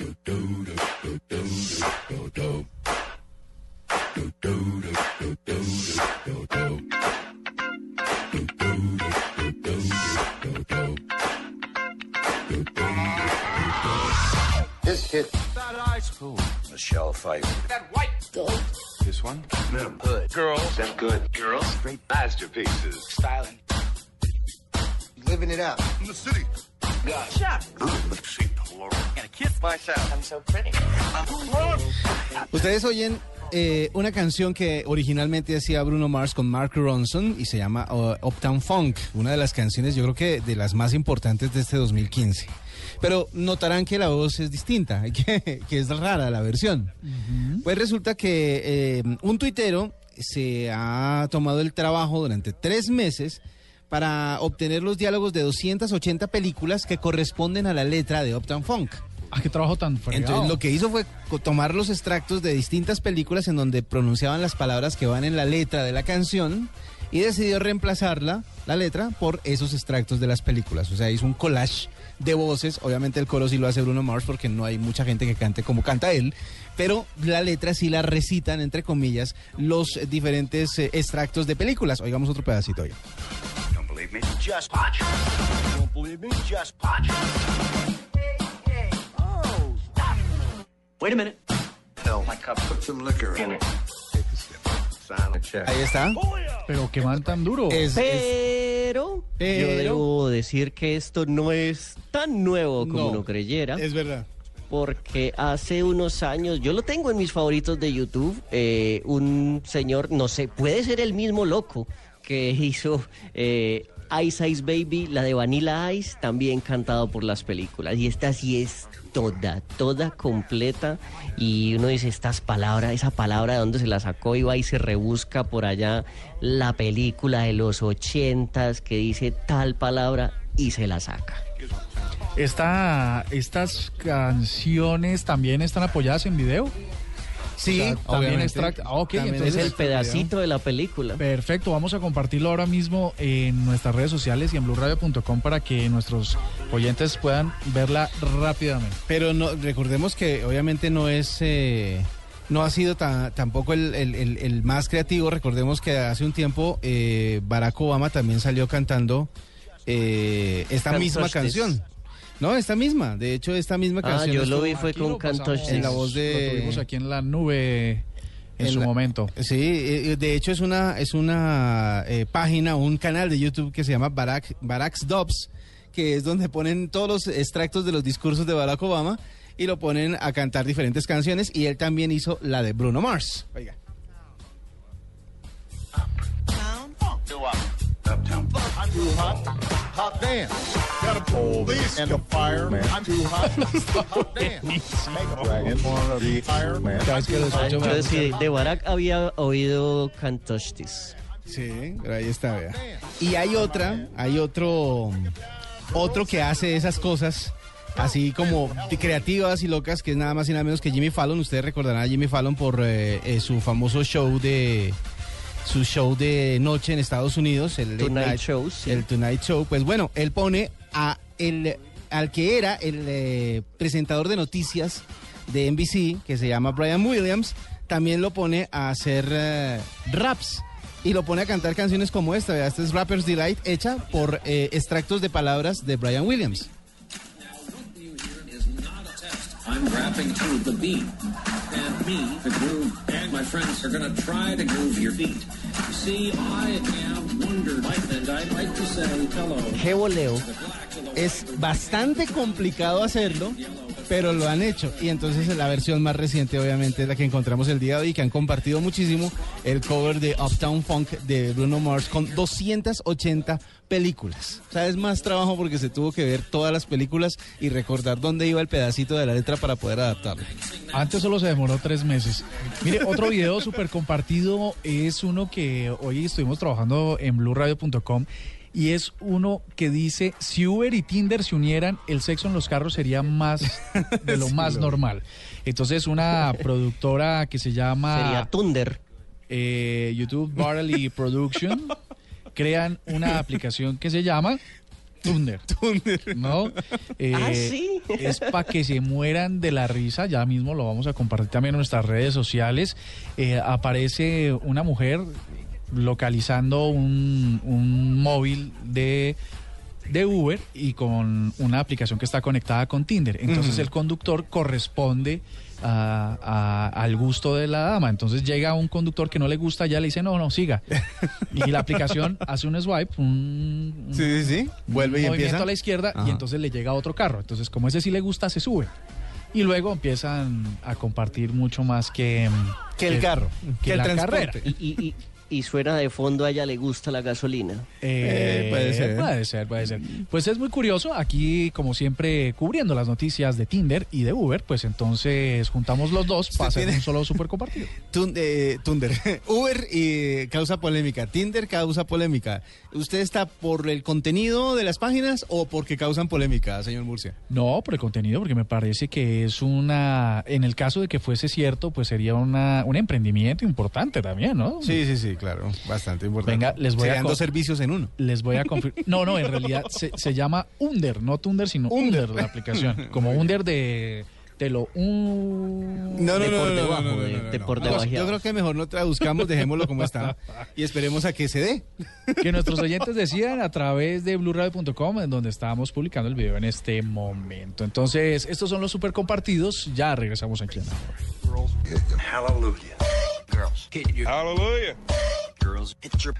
This hit. That ice cool. Michelle Pfeiffer. That white gold. This one? No. Hood. Girls. Them good. Girls. Great masterpieces. Styling. Living it up. In the city. God. Chef. See, Laura. Ustedes oyen eh, una canción que originalmente hacía Bruno Mars con Mark Ronson y se llama uh, Uptown Funk, una de las canciones yo creo que de las más importantes de este 2015. Pero notarán que la voz es distinta, que, que es rara la versión. Pues resulta que eh, un tuitero se ha tomado el trabajo durante tres meses para obtener los diálogos de 280 películas que corresponden a la letra de Uptown Funk. Ah, qué trabajo tan fregado. Entonces lo que hizo fue tomar los extractos de distintas películas en donde pronunciaban las palabras que van en la letra de la canción y decidió reemplazarla, la letra, por esos extractos de las películas. O sea, hizo un collage de voces. Obviamente el coro sí lo hace Bruno Mars porque no hay mucha gente que cante como canta él, pero la letra sí la recitan, entre comillas, los diferentes eh, extractos de películas. Oigamos otro pedacito. Oiga. Don't believe me? Just watch. Don't believe me? Just watch. Oh, stop. Wait a minute. Fill my cup. Put some liquor in it. Take a sip. Sign a check. Ahí está. Pero qué man tan duro. Es- es- Pero, Pero- yo debo decir que esto no es tan nuevo como No, uno creyera. es verdad. Porque hace unos años, yo lo tengo en mis favoritos de YouTube, eh, un señor, no sé, puede ser el mismo loco que hizo eh, Ice Ice Baby, la de Vanilla Ice, también cantado por las películas. Y esta sí es toda, toda completa. Y uno dice, estas palabras, esa palabra de dónde se la sacó y va y se rebusca por allá la película de los ochentas que dice tal palabra y se la saca. Esta, estas canciones también están apoyadas en video. Sí, O sea, también extracta. Ah, ok, También entonces Es el video. pedacito de la película. Perfecto, vamos a compartirlo ahora mismo en nuestras redes sociales y en blurradio.com para que nuestros oyentes puedan verla rápidamente. Pero no, recordemos que obviamente no es, eh, no ha sido ta- tampoco el, el- el- el más creativo. Recordemos que hace un tiempo eh, Barack Obama también salió cantando eh, esta misma This. canción. No, esta misma. De hecho, esta misma Ah, canción. yo lo vi fue Aquí con Cantos en la voz de- Lo tuvimos aquí en la nube en, En su la- momento. Sí, eh, de hecho es una es una eh, página, un canal de YouTube que se llama Barack Barack's Dubs, que es donde ponen todos los extractos de los discursos de Barack Obama y lo ponen a cantar diferentes canciones y él también hizo la de Bruno Mars. Oiga. Up. Hot. Damn. Got a police and a fireman. I'm too hot. Hot damn. Make a dragon. Wanna be fireman. Cada vez que lo escucho, me Entonces, da sí, mucha- de Barack había oído Cantostis. Sí, pero ahí está, vea. Y hay otra, hay otro otro que hace esas cosas así como creativas y locas, que es nada más y nada menos que Jimmy Fallon. Ustedes recordarán a Jimmy Fallon por eh, eh, su famoso show de su show de noche en Estados Unidos, el Tonight Night- Show, sí. el Tonight Show. Pues bueno, él pone a el al que era el eh, presentador de noticias de NBC, que se llama Brian Williams, también lo pone a hacer eh, raps y lo pone a cantar canciones como esta. Vea, Esta es Rapper's Delight, hecha por eh, extractos de palabras de Brian Williams. I'm me, the groove, and my friends are gonna try to groove your beat. You see, I have wondered, and I'd like to say hello. ¡Qué voleo! Es bastante complicado hacerlo, pero lo han hecho. Y entonces la versión más reciente, obviamente, es la que encontramos el día de hoy, que han compartido muchísimo el cover de Uptown Funk de Bruno Mars con 280 películas. O sea, es más trabajo porque se tuvo que ver todas las películas y recordar dónde iba el pedacito de la letra para poder adaptarlo. Antes solo se demoró tres meses. Mire, otro video súper compartido es uno que hoy estuvimos trabajando en blurradio.com y es uno que dice, si Uber y Tinder se unieran, el sexo en los carros sería más de lo Sí, más normal. Entonces una productora que se llama Sería Thunder. eh, YouTube Barley Production crean una aplicación que se llama Thunder. Thunder. ¿No? Eh, Ah, ¿sí? Es para que se mueran de la risa. Ya mismo lo vamos a compartir también en nuestras redes sociales. Eh, aparece una mujer localizando un, un móvil de de Uber y con una aplicación que está conectada con Tinder. Entonces el conductor corresponde a- a- al gusto de la dama. Entonces llega un conductor que no le gusta, ya le dice, no, no, siga. Y la aplicación hace un swipe, un, Sí, sí, sí. Vuelve y un movimiento empieza. a la izquierda Ajá. y entonces le llega otro carro. Entonces como ese sí le gusta, se sube. Y luego empiezan a compartir mucho más que... Que el carro, que, que el la transporte. carrera. Y, y, y, y suena de fondo, a ella le gusta la gasolina. Eh, Eh, puede ser. Puede ser, puede ser. Pues es muy curioso. Aquí, como siempre, cubriendo las noticias de Tinder y de Uber, pues entonces juntamos los dos para hacer un solo super compartido. Tun- eh, Thunder. Uber y causa polémica. Tinder causa polémica. ¿Usted está por el contenido de las páginas o porque causan polémica, señor Murcia? No, por el contenido, porque me parece que es una. En el caso de que fuese cierto, pues sería una, un emprendimiento importante también, ¿no? Sí, sí, sí, claro. Bastante importante. Venga, les voy a Serían co- dos servicios en uno. Les voy a confirmar. No, no, en realidad se, se llama Under, no Tunder, sino Under, la aplicación. Como Under de. De lo. un- No, no, De no, por no, debajo, no, no, de- no, no, de no. por. Yo creo que mejor no traduzcamos, dejémoslo como está y esperemos a que se dé. que nuestros oyentes decían a través de blueradio.com, en donde estábamos publicando el video en este momento. Entonces, estos son los super compartidos. Ya regresamos aquí. Hallelujah. Girls, hit your. Hallelujah. Girls, hit your.